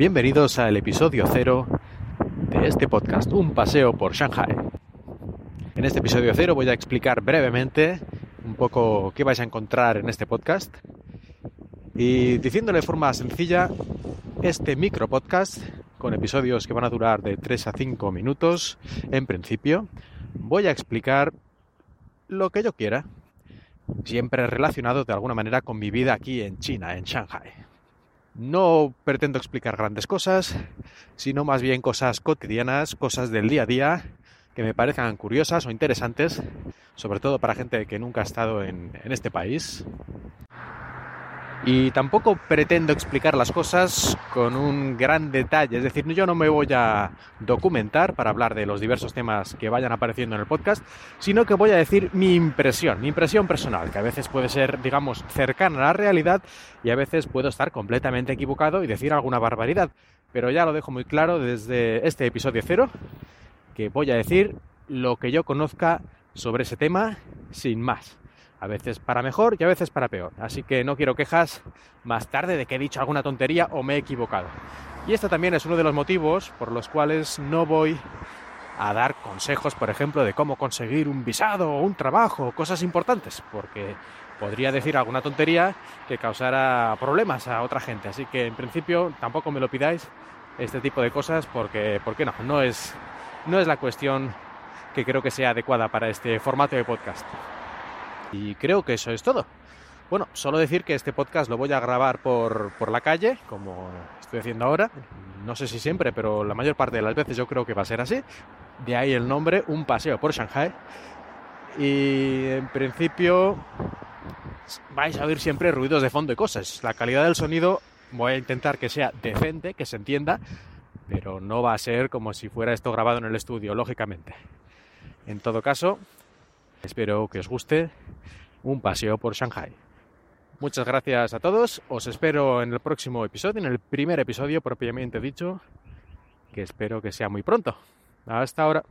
Bienvenidos al episodio cero de este podcast, Un paseo por Shanghai. En este episodio cero voy a explicar brevemente un poco qué vais a encontrar en este podcast y diciéndole de forma sencilla, este micro podcast con episodios que van a durar de 3 a 5 minutos en principio, voy a explicar lo que yo quiera, siempre relacionado de alguna manera con mi vida aquí en China, en Shanghai. No pretendo explicar grandes cosas, sino más bien cosas cotidianas, cosas del día a día que me parezcan curiosas o interesantes, sobre todo para gente que nunca ha estado en, en este país. Y tampoco pretendo explicar las cosas con un gran detalle, es decir, yo no me voy a documentar para hablar de los diversos temas que vayan apareciendo en el podcast, sino que voy a decir mi impresión, mi impresión personal, que a veces puede ser, digamos, cercana a la realidad y a veces puedo estar completamente equivocado y decir alguna barbaridad. Pero ya lo dejo muy claro desde este episodio cero, que voy a decir lo que yo conozca sobre ese tema sin más a veces para mejor y a veces para peor. Así que no quiero quejas más tarde de que he dicho alguna tontería o me he equivocado. Y este también es uno de los motivos por los cuales no voy a dar consejos, por ejemplo, de cómo conseguir un visado o un trabajo, cosas importantes, porque podría decir alguna tontería que causara problemas a otra gente. Así que en principio tampoco me lo pidáis este tipo de cosas porque, porque no, no es, no es la cuestión que creo que sea adecuada para este formato de podcast. Y creo que eso es todo. Bueno, solo decir que este podcast lo voy a grabar por, por, la calle, como estoy haciendo ahora. No sé si siempre, pero la mayor parte de las veces yo creo que va a ser así. De ahí el nombre, un paseo por Shanghai. Y en principio vais a oír siempre ruidos de fondo y cosas. La calidad del sonido voy a intentar que sea decente, que se entienda, pero no va a ser como si fuera esto grabado en el estudio, lógicamente. En todo caso, espero que os guste un paseo por Shanghai. Muchas gracias a todos, os espero en el próximo episodio, en el primer episodio propiamente dicho, que espero que sea muy pronto. Hasta ahora.